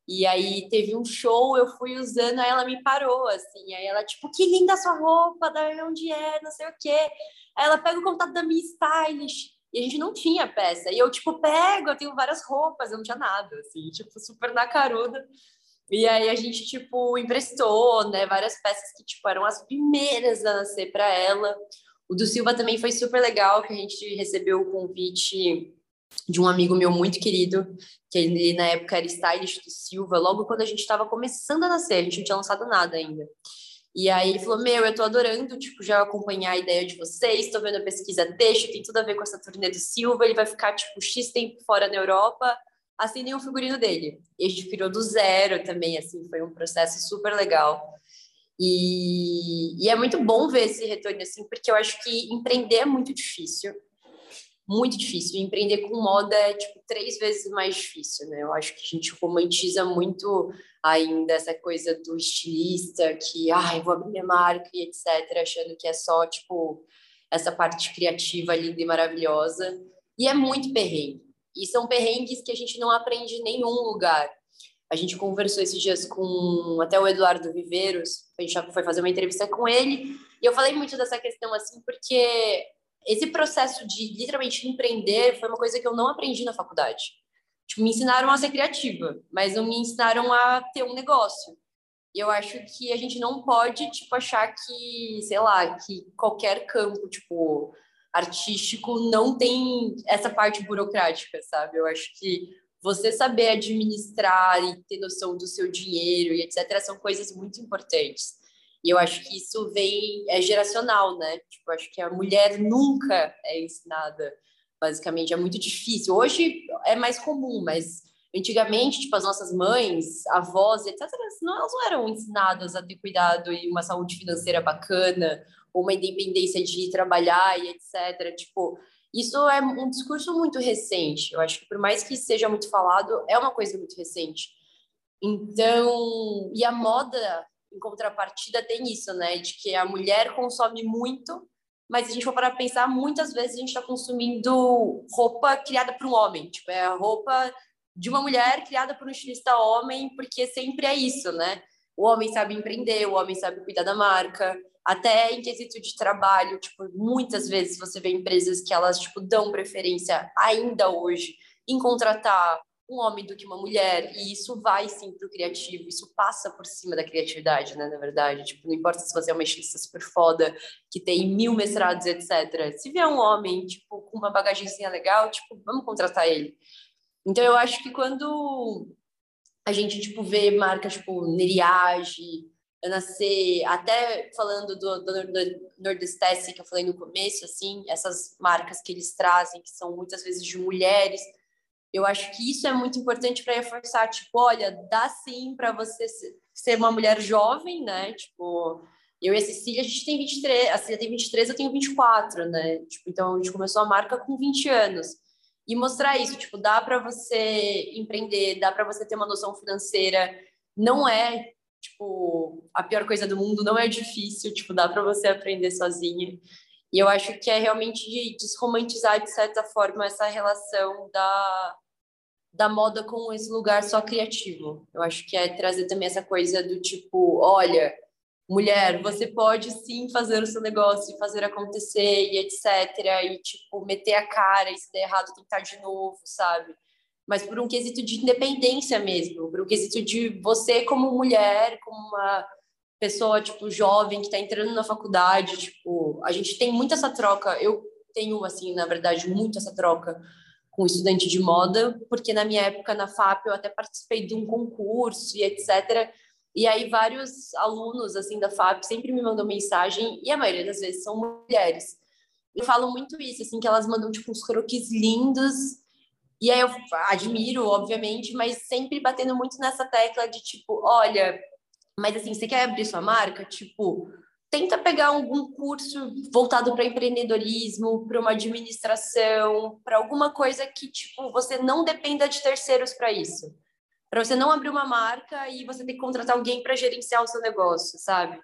e aí teve um show, eu fui usando, aí ela me parou, assim, aí ela, tipo, que linda sua roupa, da onde é, não sei o quê. Aí ela pega o contato da minha stylist, e a gente não tinha peça. E eu, tipo, pego, eu tenho várias roupas, eu não tinha nada, assim, tipo, super na caruda. E aí a gente, tipo, emprestou, né, várias peças que, tipo, eram as primeiras a nascer para ela. O do Silva também foi super legal, que a gente recebeu o convite de um amigo meu muito querido, que ele na época era stylist do Silva, logo quando a gente estava começando a nascer, a gente não tinha lançado nada ainda. E aí ele falou: Meu, eu tô adorando, tipo, já acompanhar a ideia de vocês, tô vendo a pesquisa deixa, tem tudo a ver com essa turnê do Silva, ele vai ficar, tipo, X tempo fora na Europa, assinem um figurino dele. E a gente criou do zero também, assim, foi um processo super legal. E, e é muito bom ver esse retorno, assim, porque eu acho que empreender é muito difícil muito difícil. empreender com moda é, tipo, três vezes mais difícil, né? Eu acho que a gente romantiza muito ainda essa coisa do estilista que, ai, vou abrir minha marca e etc., achando que é só, tipo, essa parte criativa, linda e maravilhosa. E é muito perrengue. E são perrengues que a gente não aprende em nenhum lugar. A gente conversou esses dias com até o Eduardo Viveiros, a gente foi fazer uma entrevista com ele, e eu falei muito dessa questão assim, porque esse processo de literalmente empreender foi uma coisa que eu não aprendi na faculdade. Tipo, me ensinaram a ser criativa, mas não me ensinaram a ter um negócio. E eu acho que a gente não pode, tipo, achar que, sei lá, que qualquer campo, tipo, artístico não tem essa parte burocrática, sabe? Eu acho que você saber administrar e ter noção do seu dinheiro e etc. são coisas muito importantes. E eu acho que isso vem, é geracional, né? Tipo, acho que a mulher nunca é ensinada, basicamente, é muito difícil. Hoje é mais comum, mas antigamente, tipo, as nossas mães, avós, etc., não, elas não eram ensinadas a ter cuidado e uma saúde financeira bacana, ou uma independência de trabalhar e etc. Tipo, isso é um discurso muito recente. Eu acho que, por mais que seja muito falado, é uma coisa muito recente. Então, e a moda em contrapartida, tem isso, né? De que a mulher consome muito, mas a gente for parar para pensar, muitas vezes a gente está consumindo roupa criada por um homem. Tipo, é a roupa de uma mulher criada por um estilista homem, porque sempre é isso, né? O homem sabe empreender, o homem sabe cuidar da marca, até em quesito de trabalho, tipo, muitas vezes você vê empresas que elas, tipo, dão preferência ainda hoje em contratar um homem do que uma mulher, e isso vai sim para o criativo, isso passa por cima da criatividade, né, na verdade, tipo, não importa se você é uma estilista super foda, que tem mil mestrados, etc, se vier um homem, tipo, com uma bagagenzinha legal, tipo, vamos contratar ele. Então, eu acho que quando a gente, tipo, vê marcas, tipo, Neriage, Ana C, até falando do, do, do Nordestese, que eu falei no começo, assim, essas marcas que eles trazem, que são muitas vezes de mulheres, eu acho que isso é muito importante para reforçar, tipo, olha, dá sim para você ser uma mulher jovem, né? Tipo, eu e a Cecília, a gente tem 23, a Cecília tem 23, eu tenho 24, né? Tipo, então a gente começou a marca com 20 anos. E mostrar isso, tipo, dá para você empreender, dá para você ter uma noção financeira, não é tipo a pior coisa do mundo, não é difícil, tipo, dá para você aprender sozinha. E eu acho que é realmente de desromantizar, de certa forma, essa relação da, da moda com esse lugar só criativo. Eu acho que é trazer também essa coisa do tipo, olha, mulher, você pode sim fazer o seu negócio, fazer acontecer e etc. E, tipo, meter a cara e se der errado, tentar de novo, sabe? Mas por um quesito de independência mesmo, por um quesito de você como mulher, como uma pessoa, tipo, jovem que está entrando na faculdade, tipo, a gente tem muito essa troca, eu tenho, assim, na verdade, muito essa troca com estudante de moda, porque na minha época na FAP eu até participei de um concurso e etc. E aí vários alunos, assim, da FAP sempre me mandam mensagem, e a maioria das vezes são mulheres. E falam muito isso, assim, que elas mandam, tipo, uns croquis lindos, e aí eu admiro, obviamente, mas sempre batendo muito nessa tecla de, tipo, olha, mas assim, você quer abrir sua marca? Tipo, tenta pegar algum curso voltado para empreendedorismo, para uma administração, para alguma coisa que tipo você não dependa de terceiros para isso. Para você não abrir uma marca e você ter que contratar alguém para gerenciar o seu negócio, sabe?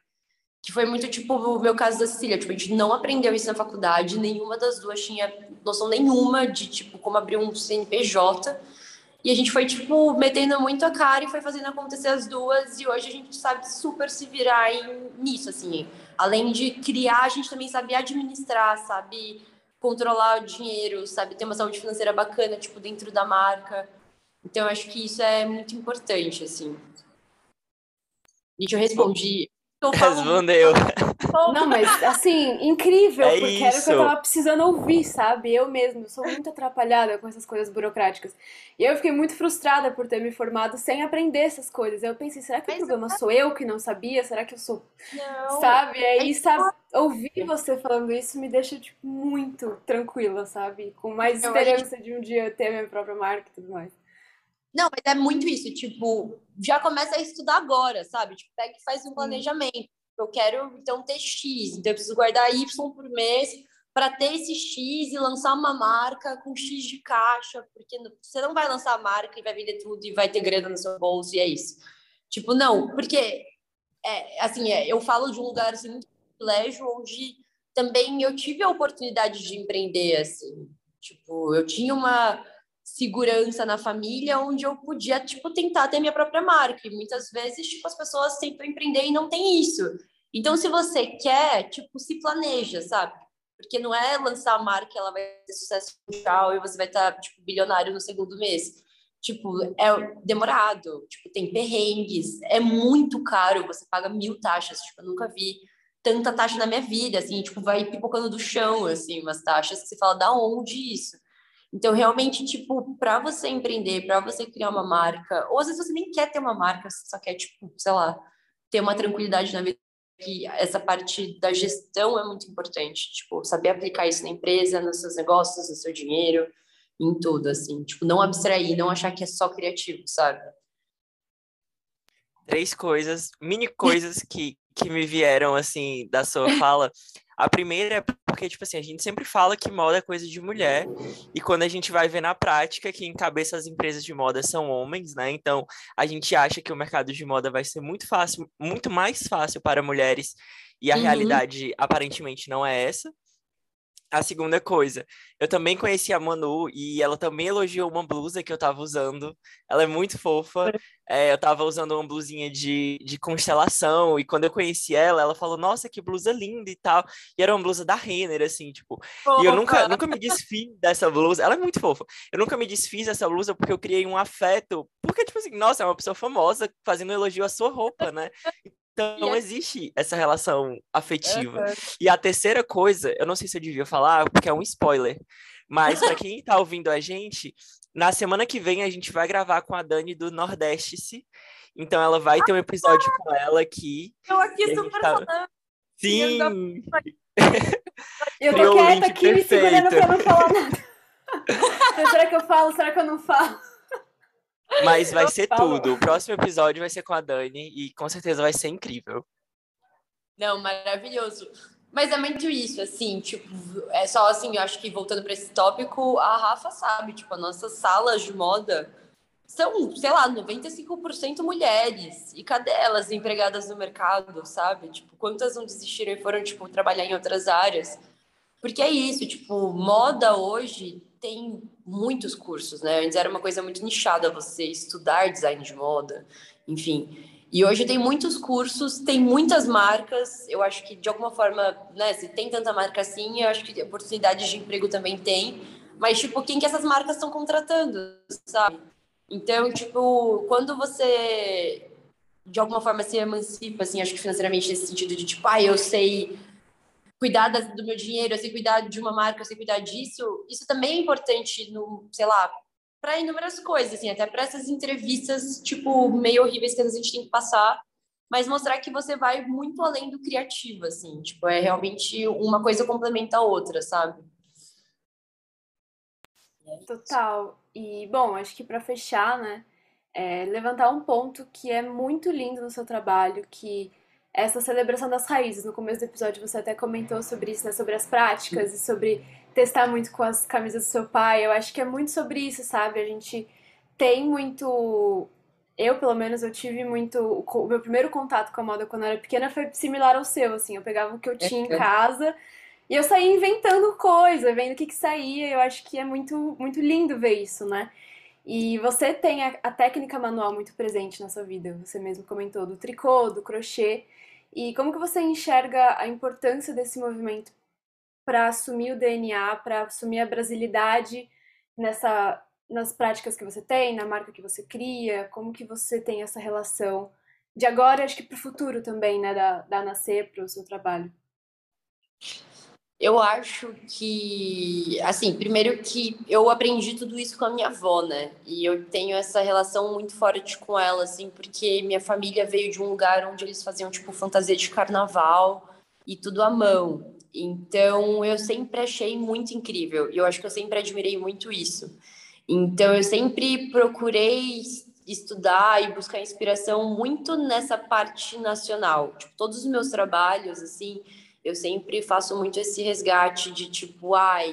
Que foi muito tipo o meu caso da Cecília, tipo, a gente não aprendeu isso na faculdade, nenhuma das duas tinha noção nenhuma de tipo como abrir um CNPJ e a gente foi, tipo, metendo muito a cara e foi fazendo acontecer as duas. E hoje a gente sabe super se virar em, nisso, assim. Além de criar, a gente também sabe administrar, sabe controlar o dinheiro, sabe ter uma saúde financeira bacana, tipo, dentro da marca. Então, eu acho que isso é muito importante, assim. Gente, eu respondi Respondeu. Não, mas assim, incrível, é porque isso. era o que eu tava precisando ouvir, sabe? Eu mesmo sou muito atrapalhada com essas coisas burocráticas. E eu fiquei muito frustrada por ter me formado sem aprender essas coisas. Eu pensei, será que mas o problema eu... sou eu que não sabia? Será que eu sou. Não. Sabe? E aí, sabe, ouvir você falando isso me deixa, tipo, muito tranquila, sabe? Com mais esperança de um dia ter minha própria marca e tudo mais. Não, mas é muito isso, tipo, já começa a estudar agora, sabe? Tipo, pega e faz um planejamento. Eu quero, então, ter X, então eu preciso guardar Y por mês para ter esse X e lançar uma marca com X de caixa, porque você não vai lançar a marca e vai vender tudo e vai ter grana no seu bolso e é isso. Tipo, não, porque, é, assim, é, eu falo de um lugar, assim, muito privilégio, onde também eu tive a oportunidade de empreender, assim. Tipo, eu tinha uma segurança na família, onde eu podia, tipo, tentar ter minha própria marca. E muitas vezes, tipo, as pessoas tentam empreender e não tem isso. Então, se você quer, tipo, se planeja, sabe? Porque não é lançar a marca, ela vai ter sucesso mundial e você vai estar, tipo, bilionário no segundo mês. Tipo, é demorado, tipo, tem perrengues, é muito caro, você paga mil taxas, tipo, eu nunca vi tanta taxa na minha vida, assim, tipo, vai pipocando do chão, assim, umas taxas que você fala, da onde isso? Então, realmente, tipo, para você empreender, para você criar uma marca, ou às vezes você nem quer ter uma marca, você só quer, tipo, sei lá, ter uma tranquilidade na vida, que essa parte da gestão é muito importante, tipo, saber aplicar isso na empresa, nos seus negócios, no seu dinheiro, em tudo, assim, tipo, não abstrair, não achar que é só criativo, sabe? Três coisas, mini coisas que, que me vieram, assim, da sua fala. A primeira é porque, tipo assim, a gente sempre fala que moda é coisa de mulher, e quando a gente vai ver na prática que encabeça as empresas de moda são homens, né? Então, a gente acha que o mercado de moda vai ser muito fácil, muito mais fácil para mulheres, e a uhum. realidade aparentemente não é essa. A segunda coisa, eu também conheci a Manu e ela também elogiou uma blusa que eu tava usando. Ela é muito fofa. É, eu tava usando uma blusinha de, de constelação e quando eu conheci ela, ela falou: Nossa, que blusa linda e tal. E era uma blusa da Renner, assim, tipo. Fofa. E eu nunca, nunca me desfiz dessa blusa. Ela é muito fofa. Eu nunca me desfiz dessa blusa porque eu criei um afeto. Porque, tipo assim, nossa, é uma pessoa famosa fazendo um elogio à sua roupa, né? Então não existe essa relação afetiva. Uhum. E a terceira coisa, eu não sei se eu devia falar, porque é um spoiler, mas para quem está ouvindo a gente, na semana que vem a gente vai gravar com a Dani do Nordeste. Então ela vai ter um episódio ah, com ela aqui. Eu aqui super tá... falando. Sim! Eu tô quieta aqui perfeito. me segurando pra não falar nada. será que eu falo? Será que eu não falo? Mas vai ser tudo. O próximo episódio vai ser com a Dani e com certeza vai ser incrível. Não, maravilhoso. Mas é muito isso, assim, tipo, é só assim, eu acho que voltando para esse tópico, a Rafa sabe, tipo, as nossas salas de moda são, sei lá, 95% mulheres. E cadê elas empregadas no mercado, sabe? Tipo, quantas não desistiram e foram, tipo, trabalhar em outras áreas? Porque é isso, tipo, moda hoje tem muitos cursos, né? Antes era uma coisa muito nichada você estudar design de moda, enfim. E hoje tem muitos cursos, tem muitas marcas. Eu acho que de alguma forma, né, se tem tanta marca assim, eu acho que oportunidades de emprego também tem. Mas tipo, quem que essas marcas estão contratando, sabe? Então, tipo, quando você de alguma forma se emancipa, assim, acho que financeiramente nesse sentido de tipo, ah, eu sei cuidar do meu dinheiro, eu sei cuidar de uma marca, eu sei cuidar disso, isso também é importante no, sei lá, para inúmeras coisas, assim, até para essas entrevistas, tipo, meio horríveis que a gente tem que passar, mas mostrar que você vai muito além do criativo, assim, tipo, é realmente uma coisa complementa a outra, sabe? Total. E, bom, acho que para fechar, né, é levantar um ponto que é muito lindo no seu trabalho, que essa celebração das raízes. No começo do episódio você até comentou sobre isso, né? Sobre as práticas e sobre testar muito com as camisas do seu pai. Eu acho que é muito sobre isso, sabe? A gente tem muito. Eu, pelo menos, eu tive muito. O meu primeiro contato com a moda quando eu era pequena foi similar ao seu, assim. Eu pegava o que eu tinha em é. casa e eu saía inventando coisa, vendo o que, que saía. Eu acho que é muito, muito lindo ver isso, né? E você tem a, a técnica manual muito presente na sua vida. Você mesmo comentou do tricô, do crochê. E como que você enxerga a importância desse movimento para assumir o DNA, para assumir a brasilidade nessa nas práticas que você tem, na marca que você cria? Como que você tem essa relação de agora, acho que para o futuro também, né, da, da Nascer para o seu trabalho? Eu acho que, assim, primeiro que eu aprendi tudo isso com a minha avó, né? E eu tenho essa relação muito forte com ela, assim, porque minha família veio de um lugar onde eles faziam, tipo, fantasia de carnaval e tudo à mão. Então, eu sempre achei muito incrível. E eu acho que eu sempre admirei muito isso. Então, eu sempre procurei estudar e buscar inspiração muito nessa parte nacional. Tipo, todos os meus trabalhos, assim eu sempre faço muito esse resgate de tipo, ai,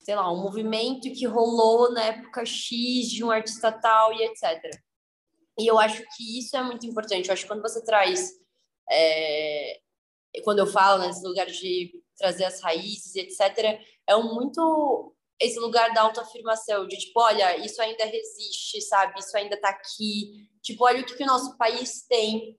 sei lá, um movimento que rolou na época X de um artista tal e etc. E eu acho que isso é muito importante. Eu acho que quando você traz, é, quando eu falo nesse lugar de trazer as raízes e etc., é um muito esse lugar da autoafirmação, de tipo, olha, isso ainda resiste, sabe? Isso ainda tá aqui. Tipo, olha o que, que o nosso país tem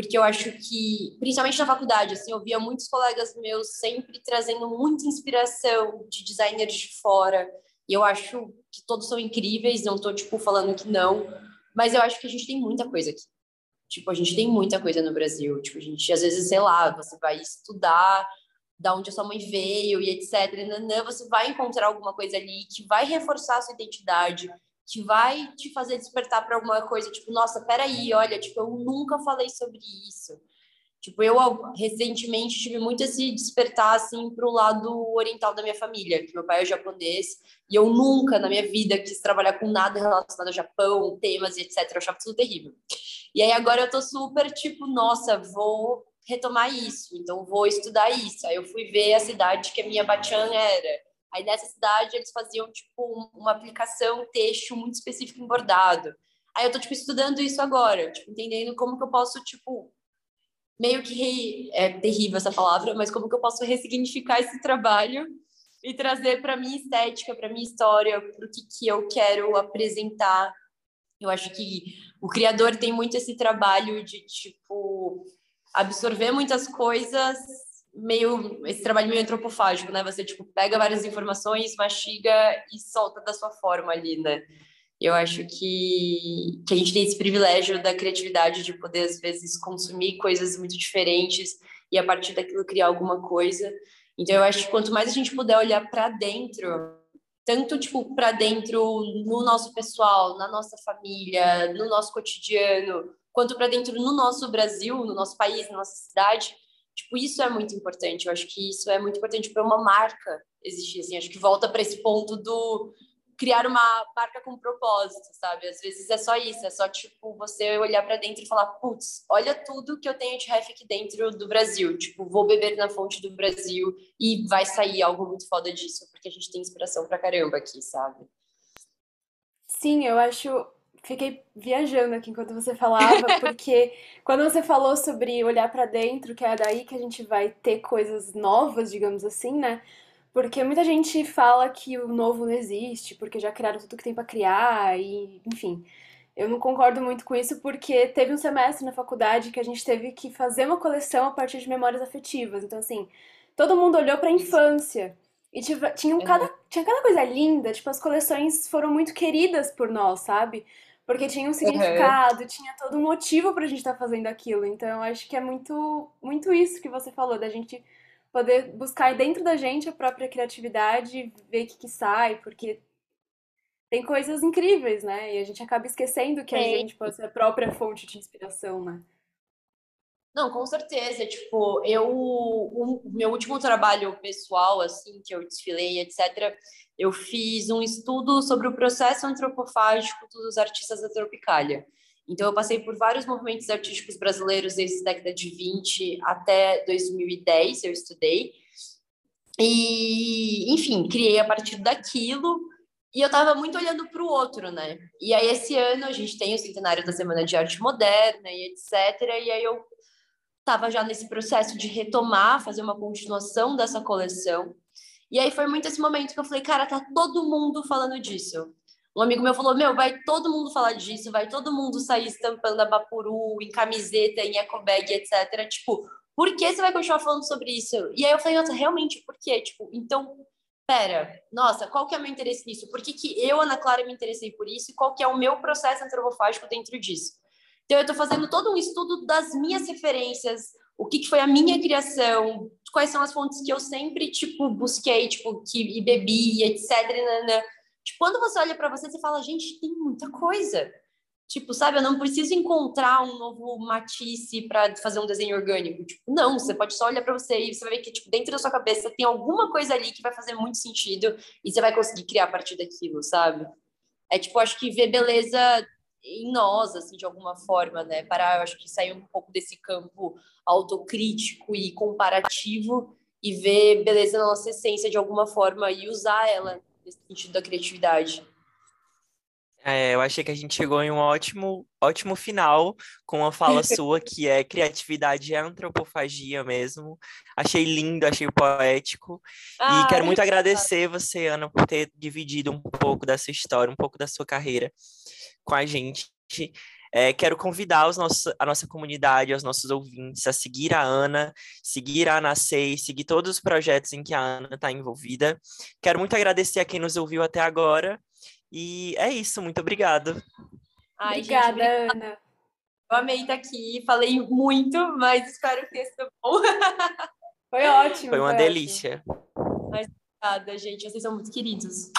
porque eu acho que, principalmente na faculdade, assim, eu via muitos colegas meus sempre trazendo muita inspiração de designers de fora, e eu acho que todos são incríveis, não estou tipo, falando que não, mas eu acho que a gente tem muita coisa aqui. Tipo, a gente tem muita coisa no Brasil, tipo, a gente, às vezes, sei lá, você vai estudar da onde a sua mãe veio e etc, você vai encontrar alguma coisa ali que vai reforçar a sua identidade, que vai te fazer despertar para alguma coisa, tipo, nossa, peraí, olha, tipo, eu nunca falei sobre isso. Tipo, eu recentemente tive muito esse despertar, assim, para o lado oriental da minha família, que meu pai é japonês, e eu nunca na minha vida quis trabalhar com nada relacionado ao Japão, temas e etc. Eu achava tudo terrível. E aí agora eu tô super, tipo, nossa, vou retomar isso, então vou estudar isso. Aí eu fui ver a cidade que a minha Bachan era. Aí nessa cidade eles faziam tipo uma aplicação texto muito específico em bordado. Aí eu tô tipo estudando isso agora, tipo entendendo como que eu posso tipo meio que re... é terrível essa palavra, mas como que eu posso ressignificar esse trabalho e trazer para minha estética, para minha história, para o que, que eu quero apresentar. Eu acho que o criador tem muito esse trabalho de tipo absorver muitas coisas, meio esse trabalho meio antropofágico, né? Você tipo pega várias informações, mastiga e solta da sua forma ali, né? Eu acho que, que a gente tem esse privilégio da criatividade de poder, às vezes, consumir coisas muito diferentes e, a partir daquilo, criar alguma coisa. Então, eu acho que quanto mais a gente puder olhar para dentro, tanto tipo para dentro no nosso pessoal, na nossa família, no nosso cotidiano, quanto para dentro no nosso Brasil, no nosso país, na nossa cidade, tipo isso é muito importante. Eu acho que isso é muito importante para uma marca existir. Assim, acho que volta para esse ponto do criar uma marca com propósito, sabe? Às vezes é só isso, é só tipo você olhar para dentro e falar, putz, olha tudo que eu tenho de ref aqui dentro do Brasil, tipo, vou beber na fonte do Brasil e vai sair algo muito foda disso, porque a gente tem inspiração pra caramba aqui, sabe? Sim, eu acho fiquei viajando aqui enquanto você falava, porque quando você falou sobre olhar para dentro, que é daí que a gente vai ter coisas novas, digamos assim, né? Porque muita gente fala que o novo não existe, porque já criaram tudo que tem para criar, e enfim. Eu não concordo muito com isso, porque teve um semestre na faculdade que a gente teve que fazer uma coleção a partir de memórias afetivas. Então, assim, todo mundo olhou para a infância. E tinha, tinha, cada, tinha cada coisa linda, tipo, as coleções foram muito queridas por nós, sabe? Porque tinha um significado, uhum. tinha todo um motivo pra gente estar tá fazendo aquilo. Então, eu acho que é muito, muito isso que você falou, da gente poder buscar dentro da gente a própria criatividade, ver o que, que sai, porque tem coisas incríveis, né? E a gente acaba esquecendo que a gente pode ser a própria fonte de inspiração, né? Não, com certeza. Tipo, eu, o meu último trabalho pessoal, assim, que eu desfilei, etc., eu fiz um estudo sobre o processo antropofágico dos artistas da Tropicália. Então, eu passei por vários movimentos artísticos brasileiros desde a década de 20 até 2010, eu estudei. E, enfim, criei a partir daquilo. E eu estava muito olhando para o outro, né? E aí, esse ano, a gente tem o centenário da Semana de Arte Moderna e etc. E aí, eu estava já nesse processo de retomar, fazer uma continuação dessa coleção. E aí, foi muito esse momento que eu falei, cara, tá todo mundo falando disso. Um amigo meu falou: Meu, vai todo mundo falar disso, vai todo mundo sair estampando a Bapuru em camiseta, em ecobag, etc. Tipo, por que você vai continuar falando sobre isso? E aí eu falei: Nossa, realmente, por quê? Tipo, então, pera, nossa, qual que é o meu interesse nisso? Por que, que eu, Ana Clara, me interessei por isso? E qual que é o meu processo antropofágico dentro disso? Então, eu estou fazendo todo um estudo das minhas referências, o que, que foi a minha criação, quais são as fontes que eu sempre, tipo, busquei, tipo, que, e bebi, etc. Tipo, quando você olha para você, você fala, gente, tem muita coisa. Tipo, sabe, eu não preciso encontrar um novo matisse para fazer um desenho orgânico. Tipo, não, você pode só olhar para você e você vai ver que tipo, dentro da sua cabeça tem alguma coisa ali que vai fazer muito sentido e você vai conseguir criar a partir daquilo, sabe? É tipo, acho que ver beleza em nós, assim, de alguma forma, né? Parar, eu acho que sair um pouco desse campo autocrítico e comparativo e ver beleza na nossa essência de alguma forma e usar ela nesse sentido da criatividade. É, eu achei que a gente chegou em um ótimo, ótimo final com uma fala sua que é criatividade é antropofagia mesmo. Achei lindo, achei poético. Ah, e quero muito agradecer você, Ana, por ter dividido um pouco da sua história, um pouco da sua carreira com a gente. É, quero convidar os nossos, a nossa comunidade, os nossos ouvintes a seguir a Ana, seguir a Anacei, seguir todos os projetos em que a Ana está envolvida. Quero muito agradecer a quem nos ouviu até agora. E é isso, muito obrigado. Ai, obrigada, gente, Ana. Eu amei estar aqui, falei muito, mas espero que tenha sido bom. Foi ótimo. Foi uma foi delícia. Ótimo. Mas, obrigada, gente. Vocês são muito queridos.